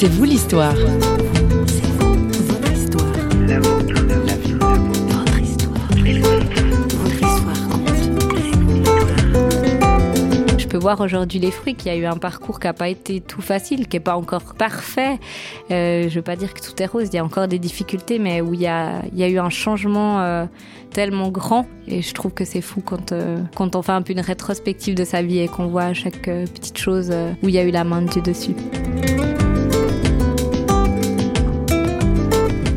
C'est vous l'histoire. Je peux voir aujourd'hui les fruits qu'il y a eu un parcours qui n'a pas été tout facile, qui n'est pas encore parfait. Euh, je ne veux pas dire que tout est rose, il y a encore des difficultés, mais où il y a, eu un changement euh, tellement grand. Et je trouve que c'est fou quand, euh, quand on fait un peu une rétrospective de sa vie et qu'on voit chaque petite chose où il y a eu la main de Dieu dessus.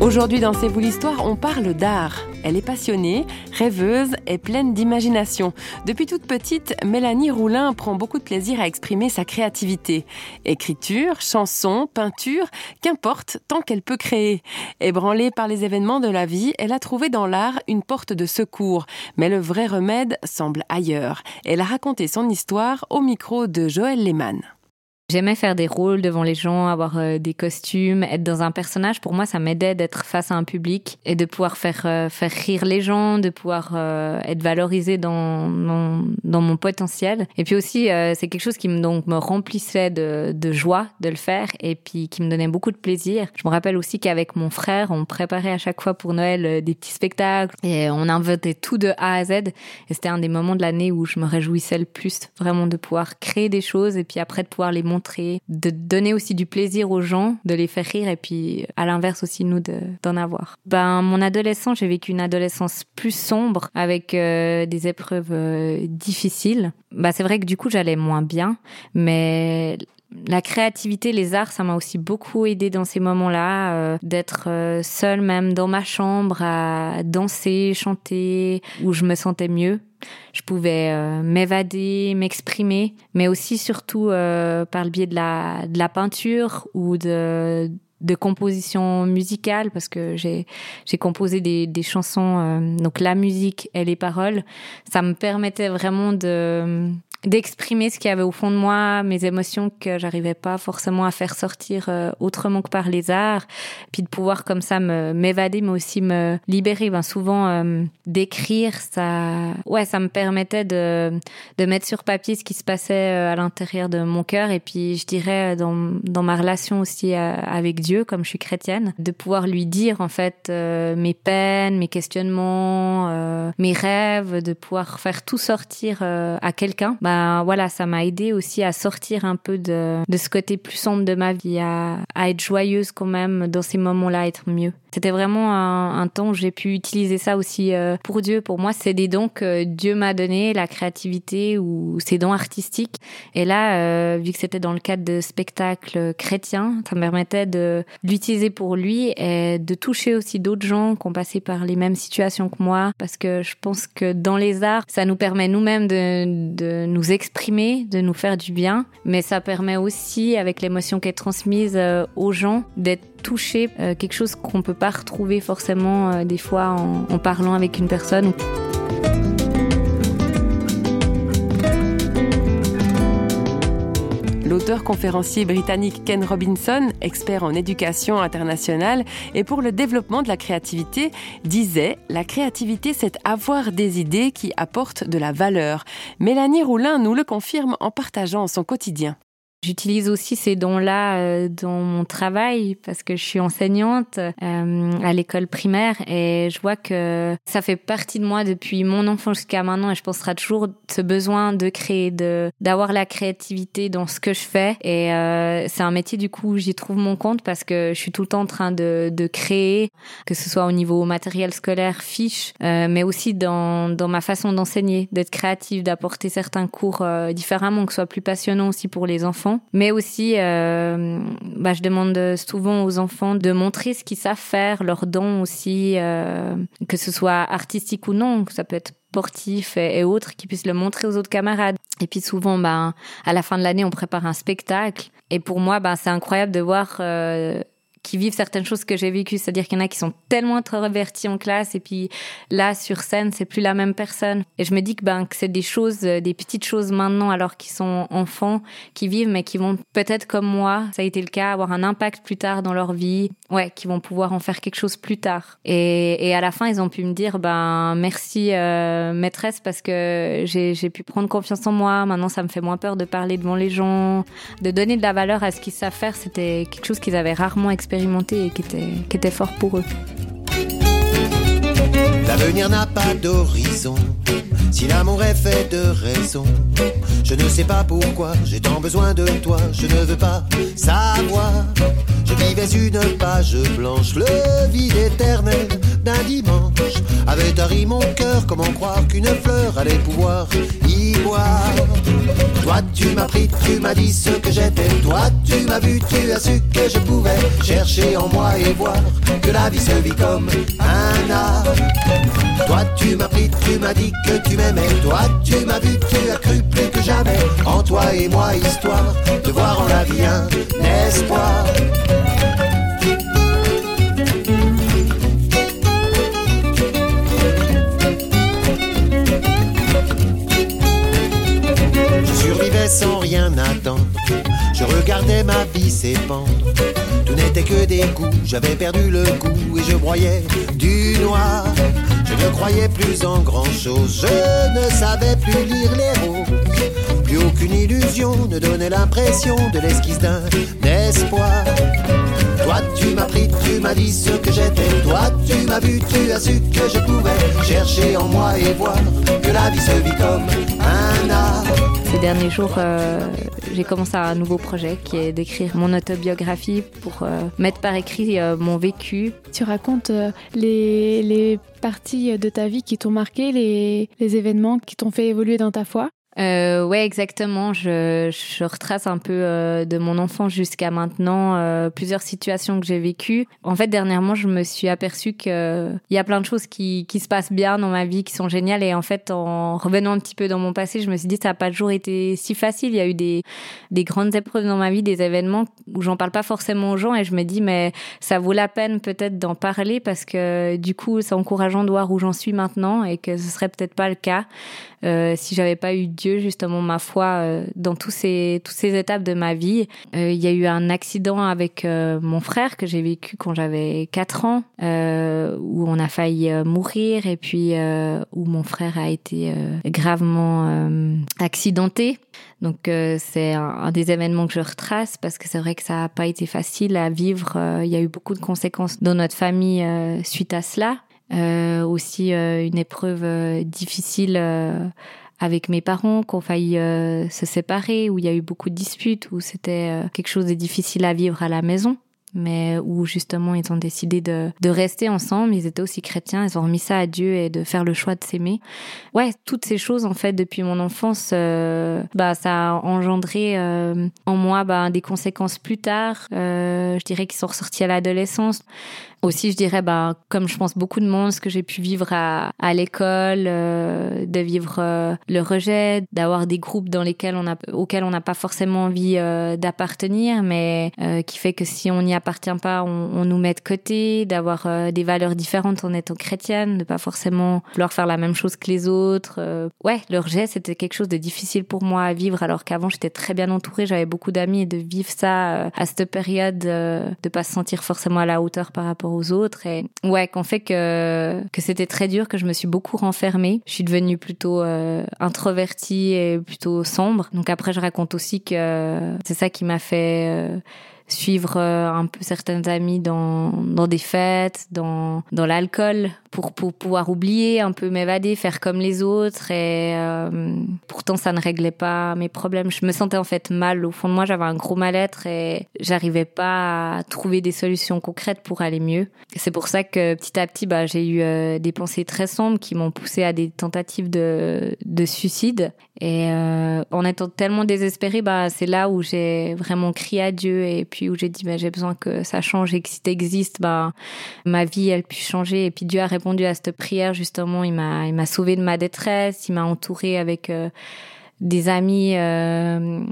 Aujourd'hui dans C'est vous l'histoire, on parle d'art. Elle est passionnée, rêveuse et pleine d'imagination. Depuis toute petite, Mélanie Roulin prend beaucoup de plaisir à exprimer sa créativité. Écriture, chanson, peinture, qu'importe, tant qu'elle peut créer. Ébranlée par les événements de la vie, elle a trouvé dans l'art une porte de secours. Mais le vrai remède semble ailleurs. Elle a raconté son histoire au micro de Joël Lehmann. J'aimais faire des rôles devant les gens, avoir euh, des costumes, être dans un personnage. Pour moi, ça m'aidait d'être face à un public et de pouvoir faire euh, faire rire les gens, de pouvoir euh, être valorisé dans mon dans mon potentiel. Et puis aussi, c'est quelque chose qui me donc me remplissait de, de joie de le faire et puis qui me donnait beaucoup de plaisir. Je me rappelle aussi qu'avec mon frère, on préparait à chaque fois pour Noël des petits spectacles et on inventait tout de A à Z. Et c'était un des moments de l'année où je me réjouissais le plus, vraiment de pouvoir créer des choses et puis après de pouvoir les montrer, de donner aussi du plaisir aux gens, de les faire rire et puis à l'inverse aussi nous de- d'en avoir. Ben mon adolescence, j'ai vécu une adolescence plus sombre avec euh, des épreuves euh, difficiles. Bah c'est vrai que du coup j'allais moins bien, mais la créativité, les arts, ça m'a aussi beaucoup aidé dans ces moments-là, euh, d'être euh, seule même dans ma chambre à danser, chanter, où je me sentais mieux. Je pouvais euh, m'évader, m'exprimer, mais aussi surtout euh, par le biais de la, de la peinture ou de, de composition musicale, parce que j'ai composé des, des chansons, euh, donc la musique et les paroles. Ça me permettait vraiment de d'exprimer ce qu'il y avait au fond de moi, mes émotions que j'arrivais pas forcément à faire sortir euh, autrement que par les arts, puis de pouvoir comme ça me m'évader, mais aussi me libérer. Ben souvent euh, d'écrire, ça, ouais, ça me permettait de de mettre sur papier ce qui se passait euh, à l'intérieur de mon cœur, et puis je dirais dans dans ma relation aussi avec Dieu, comme je suis chrétienne, de pouvoir lui dire en fait mes peines, mes questionnements, mes rêves, de pouvoir faire tout sortir à quelqu'un. Ben voilà, ça m'a aidé aussi à sortir un peu de, de ce côté plus sombre de ma vie, à, à être joyeuse quand même dans ces moments-là, être mieux. C'était vraiment un, temps où j'ai pu utiliser ça aussi euh, pour Dieu. Pour moi, c'est des dons que Dieu m'a donnés, la créativité ou ces dons artistiques. Et là, euh, vu que c'était dans le cadre de spectacles chrétiens, ça me permettait de l'utiliser pour lui et de toucher aussi d'autres gens qui ont passé par les mêmes situations que moi. Parce que je pense que dans les arts, ça nous permet nous-mêmes de, de nous exprimer, de nous faire du bien. Mais ça permet aussi, avec l'émotion qui est transmise euh, aux gens, d'être touché euh, quelque chose qu'on peut pas retrouver forcément euh, des fois en, en parlant avec une personne. L'auteur conférencier britannique Ken Robinson, expert en éducation internationale et pour le développement de la créativité, disait La créativité, c'est avoir des idées qui apportent de la valeur. Mélanie Roulin nous le confirme en partageant son quotidien. J'utilise aussi ces dons-là euh, dans mon travail parce que je suis enseignante euh, à l'école primaire et je vois que ça fait partie de moi depuis mon enfant jusqu'à maintenant et je pense que ce sera toujours ce besoin de créer, de d'avoir la créativité dans ce que je fais et euh, c'est un métier du coup où j'y trouve mon compte parce que je suis tout le temps en train de, de créer, que ce soit au niveau matériel scolaire, fiche, euh, mais aussi dans, dans ma façon d'enseigner, d'être créative, d'apporter certains cours euh, différemment, que ce soit plus passionnant aussi pour les enfants mais aussi, euh, bah, je demande souvent aux enfants de montrer ce qu'ils savent faire, leurs dons aussi, euh, que ce soit artistique ou non, que ça peut être sportif et, autres, qui puissent le montrer aux autres camarades. Et puis souvent, ben, à la fin de l'année, on prépare un spectacle. Et pour moi, ben, c'est incroyable de voir euh, qui vivent certaines choses que j'ai vécues. C'est-à-dire qu'il y en a qui sont tellement introvertis en classe et puis là, sur scène, c'est plus la même personne. Et je me dis que, ben, que c'est des choses, euh, des petites choses maintenant alors qu'ils sont enfants, qui vivent, mais qui vont peut-être comme moi, ça a été le cas, avoir un impact plus tard dans leur vie. Ouais, qui vont pouvoir en faire quelque chose plus tard. Et, à la fin, ils ont pu me dire, ben, merci, euh, maîtresse, parce que j'ai pu prendre confiance en moi. Maintenant, ça me fait moins peur de parler devant les gens, de donner de la valeur à ce qu'ils savent faire. C'était quelque chose qu'ils avaient rarement expérimenté et qui était, qui était fort pour eux. L'avenir n'a pas d'horizon. Si l'amour est fait de raison, je ne sais pas pourquoi j'ai tant besoin de toi. Je ne veux pas savoir. Je vivais une page blanche, le vide éternel d'un dimanche. Avait tari mon cœur, comment croire qu'une fleur allait pouvoir y boire? Toi tu m'as pris, tu m'as dit ce que j'étais. Toi tu m'as vu, tu as su que je pouvais chercher en moi et voir que la vie se vit comme un art. Toi tu m'as pris, tu m'as dit que tu m'aimais. Toi tu m'as vu, tu as cru plus que jamais en toi et moi histoire de voir en la vie un espoir. Sans rien attendre. Je regardais ma vie s'épandre. Tout n'était que des coups, j'avais perdu le goût et je broyais du noir. Je ne croyais plus en grand chose, je ne savais plus lire les roses. Plus aucune illusion ne donnait l'impression de l'esquisse d'un espoir. Toi tu m'as pris, tu m'as dit ce que j'étais. Toi tu m'as vu, tu as su que je pouvais chercher en moi et voir que la vie se vit comme un art. Ces derniers jours, euh, j'ai commencé un nouveau projet qui est d'écrire mon autobiographie pour euh, mettre par écrit euh, mon vécu. Tu racontes les, parties de ta vie qui t'ont marqué, les événements qui t'ont fait évoluer dans ta foi? Euh, ouais, exactement. Je, retrace un peu euh, de mon enfance jusqu'à maintenant euh, plusieurs situations que j'ai vécues. En fait, dernièrement, je me suis aperçue que il y a plein de choses qui, se passent bien dans ma vie, qui sont géniales. Et en fait, en revenant un petit peu dans mon passé, je me suis dit ça n'a pas toujours été si facile. Il y a eu des, des grandes épreuves dans ma vie, des événements où j'en parle pas forcément aux gens. Et je me dis mais ça vaut la peine peut-être d'en parler parce que du coup, c'est encourageant de voir où j'en suis maintenant et que ce serait peut-être pas le cas euh, si j'avais pas eu Justement ma foi euh, dans tous ces toutes ces étapes de ma vie. Euh, il y a eu un accident avec euh, mon frère que j'ai vécu quand j'avais 4 ans où on a failli mourir et puis où mon frère a été gravement accidenté. Donc c'est un, des événements que je retrace parce que c'est vrai que ça n'a pas été facile à vivre. Il y a eu beaucoup de conséquences dans notre famille suite à cela aussi une épreuve difficile avec mes parents qui ont euh, se séparer, où il y a eu beaucoup de disputes, où c'était quelque chose de difficile à vivre à la maison mais où justement ils ont décidé de, de rester ensemble. Ils étaient aussi chrétiens, ils ont remis ça à Dieu et de faire le choix de s'aimer. Ouais, toutes ces choses en fait depuis mon enfance, euh, bah ça a engendré euh, en moi bah, des conséquences plus tard. Euh, je dirais qu'ils sont ressortis à l'adolescence. Aussi, je dirais, bah, comme je pense beaucoup de monde, ce que j'ai pu vivre à, à l'école, euh, de vivre euh, le rejet, d'avoir des groupes dans lesquels on a, auxquels on n'a pas forcément envie euh, d'appartenir, mais euh, qui fait que si on n'y appartient pas, on, on, nous met de côté, d'avoir euh, des valeurs différentes en étant chrétienne, de pas forcément vouloir faire la même chose que les autres. Euh, ouais, le rejet, c'était quelque chose de difficile pour moi à vivre, alors qu'avant j'étais très bien entourée, j'avais beaucoup d'amis et de vivre ça à cette période, de pas se sentir forcément à la hauteur par rapport aux autres et ouais qu'on fait que que c'était très dur que je me suis beaucoup renfermée. Je suis devenue plutôt euh, introvertie et plutôt sombre. Donc après je raconte aussi que c'est ça qui m'a fait euh, suivre euh, un peu certaines amies dans, dans des fêtes, dans, dans l'alcool, pour, pour pouvoir oublier, un peu m'évader, faire comme les autres. Et euh, pourtant, ça ne réglait pas mes problèmes. Je me sentais en fait mal. Au fond de moi, j'avais un gros mal-être et j'arrivais pas à trouver des solutions concrètes pour aller mieux. C'est pour ça que petit à petit, bah, j'ai eu euh, des pensées très sombres qui m'ont poussé à des tentatives de, de suicide. Et en étant tellement désespérée, bah, c'est là où j'ai vraiment crié à Dieu et puis où j'ai dit bah, j'ai besoin que ça change et que si t'existes, bah, ma vie elle puisse changer. Et puis Dieu a répondu à cette prière justement. Il m'a il m'a sauvé de ma détresse. Il m'a entouré avec euh, des amis euh,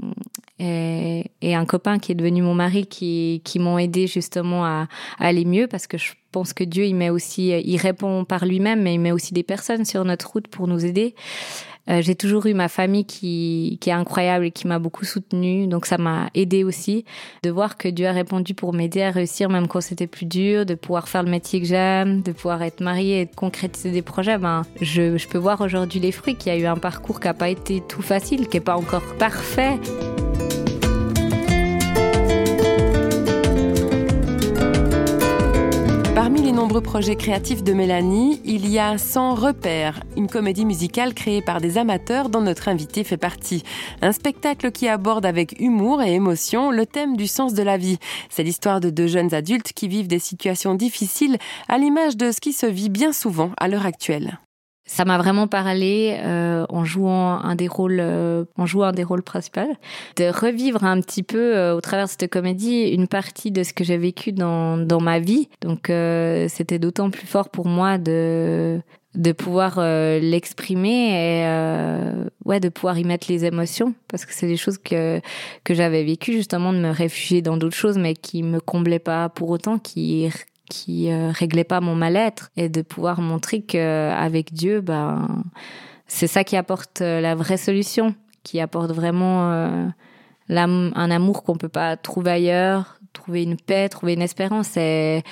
et, un copain qui est devenu mon mari qui, qui m'ont aidé justement à, à, aller mieux parce que je pense que Dieu il met aussi il répond par lui-même mais il met aussi des personnes sur notre route pour nous aider euh, j'ai toujours eu ma famille qui, qui est incroyable et qui m'a beaucoup soutenue. Donc ça m'a aidé aussi de voir que Dieu a répondu pour m'aider à réussir même quand c'était plus dur, de pouvoir faire le métier que j'aime, de pouvoir être mariée et de concrétiser des projets. Ben, je, je peux voir aujourd'hui les fruits qu'il y a eu un parcours qui n'a pas été tout facile, qui n'est pas encore parfait. Nombreux projets créatifs de Mélanie, il y a Sans repères, une comédie musicale créée par des amateurs dont notre invité fait partie. Un spectacle qui aborde avec humour et émotion le thème du sens de la vie. C'est l'histoire de deux jeunes adultes qui vivent des situations difficiles à l'image de ce qui se vit bien souvent à l'heure actuelle ça m'a vraiment parlé euh, en jouant un des rôles, euh, en jouant un des rôles principaux, de revivre un petit peu euh, au travers de cette comédie une partie de ce que j'ai vécu dans dans ma vie. Donc euh, c'était d'autant plus fort pour moi de de pouvoir euh, l'exprimer et euh, ouais de pouvoir y mettre les émotions parce que c'est des choses que que j'avais vécues justement de me réfugier dans d'autres choses mais qui me comblaient pas pour autant qui qui euh, réglait pas mon mal-être et de pouvoir montrer que avec Dieu ben c'est ça qui apporte euh, la vraie solution qui apporte vraiment euh, un amour qu'on peut pas trouver ailleurs trouver une paix trouver une espérance et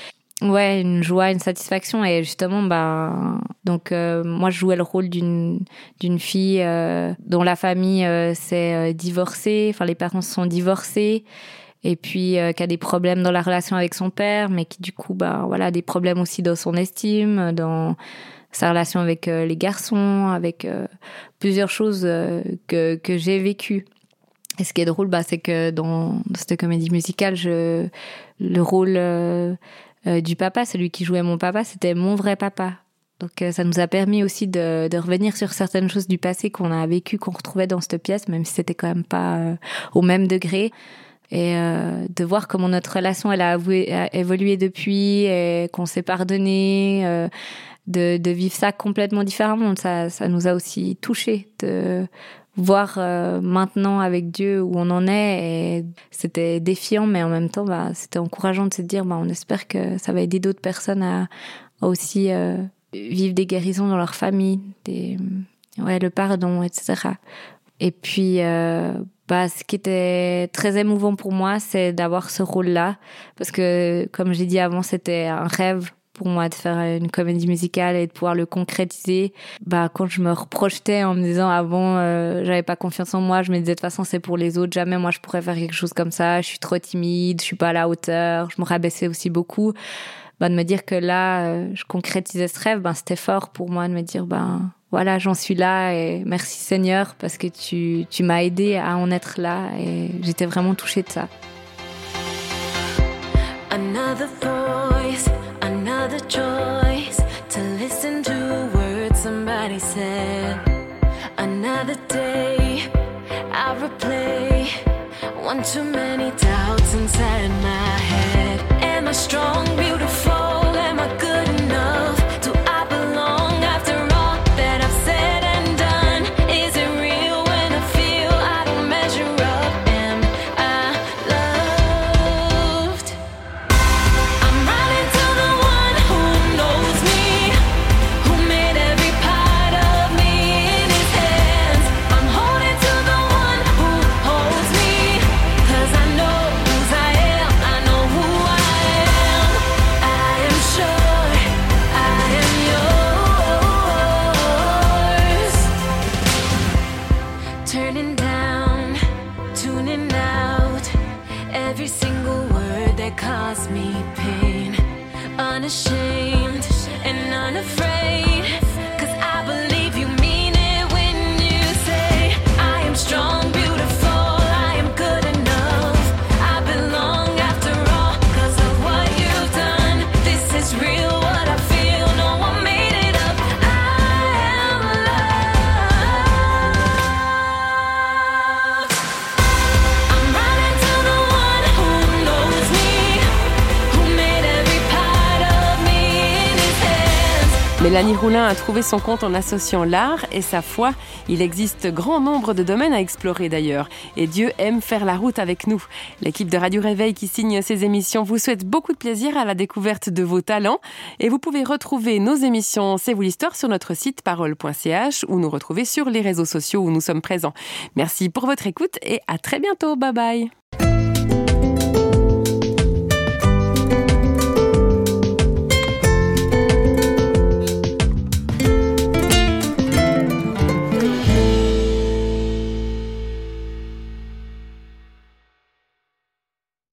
ouais une joie une satisfaction. Et justement ben donc euh, moi je jouais le rôle d'une d'une fille euh, dont la famille s'est divorcée. Enfin les parents se sont divorcés et puis euh, qui a des problèmes dans la relation avec son père mais qui du coup bah voilà des problèmes aussi dans son estime dans sa relation avec euh, les garçons avec euh, plusieurs choses euh, que que j'ai vécu et ce qui est drôle bah c'est que dans, cette comédie musicale je le rôle du papa celui qui jouait mon papa c'était mon vrai papa. Donc ça nous a permis aussi de, de revenir sur certaines choses du passé qu'on a vécu qu'on retrouvait dans cette pièce même si c'était quand même pas au même degré et euh, de voir comment notre relation elle a, évolué depuis et qu'on s'est pardonné euh, de, de vivre ça complètement différemment. Ça, ça nous a aussi touché de voir euh, maintenant avec Dieu où on en est. Et c'était défiant mais en même temps c'était encourageant de se dire bah, on espère que ça va aider d'autres personnes à, à aussi euh, vivre des guérisons dans leur famille des ouais le pardon etc et puis euh, bah, ce qui était très émouvant pour moi c'est d'avoir ce rôle là parce que comme j'ai dit avant c'était un rêve pour moi de faire une comédie musicale et de pouvoir le concrétiser. Bah quand je me reprojetais en me disant avant euh, j'avais pas confiance en moi je me disais de toute façon c'est pour les autres jamais moi je pourrais faire quelque chose comme ça. Je suis trop timide je suis pas à la hauteur je me rabaissais aussi beaucoup. Bah, de me dire que là euh, je concrétisais ce rêve ben c'était fort pour moi de me dire ben voilà j'en suis là et merci seigneur parce que tu, m'as aidé à en être là et j'étais vraiment touchée de ça. Another voice another choice to listen to words somebody said. Another day I replay one too many doubts inside my head. Am I strong Mélanie Roulin a trouvé son compte en associant l'art et sa foi. Il existe grand nombre de domaines à explorer d'ailleurs. Et Dieu aime faire la route avec nous. L'équipe de Radio Réveil qui signe ces émissions vous souhaite beaucoup de plaisir à la découverte de vos talents. Et vous pouvez retrouver nos émissions C'est vous l'histoire sur notre site parole.ch ou nous retrouver sur les réseaux sociaux où nous sommes présents. Merci pour votre écoute et à très bientôt. Bye bye.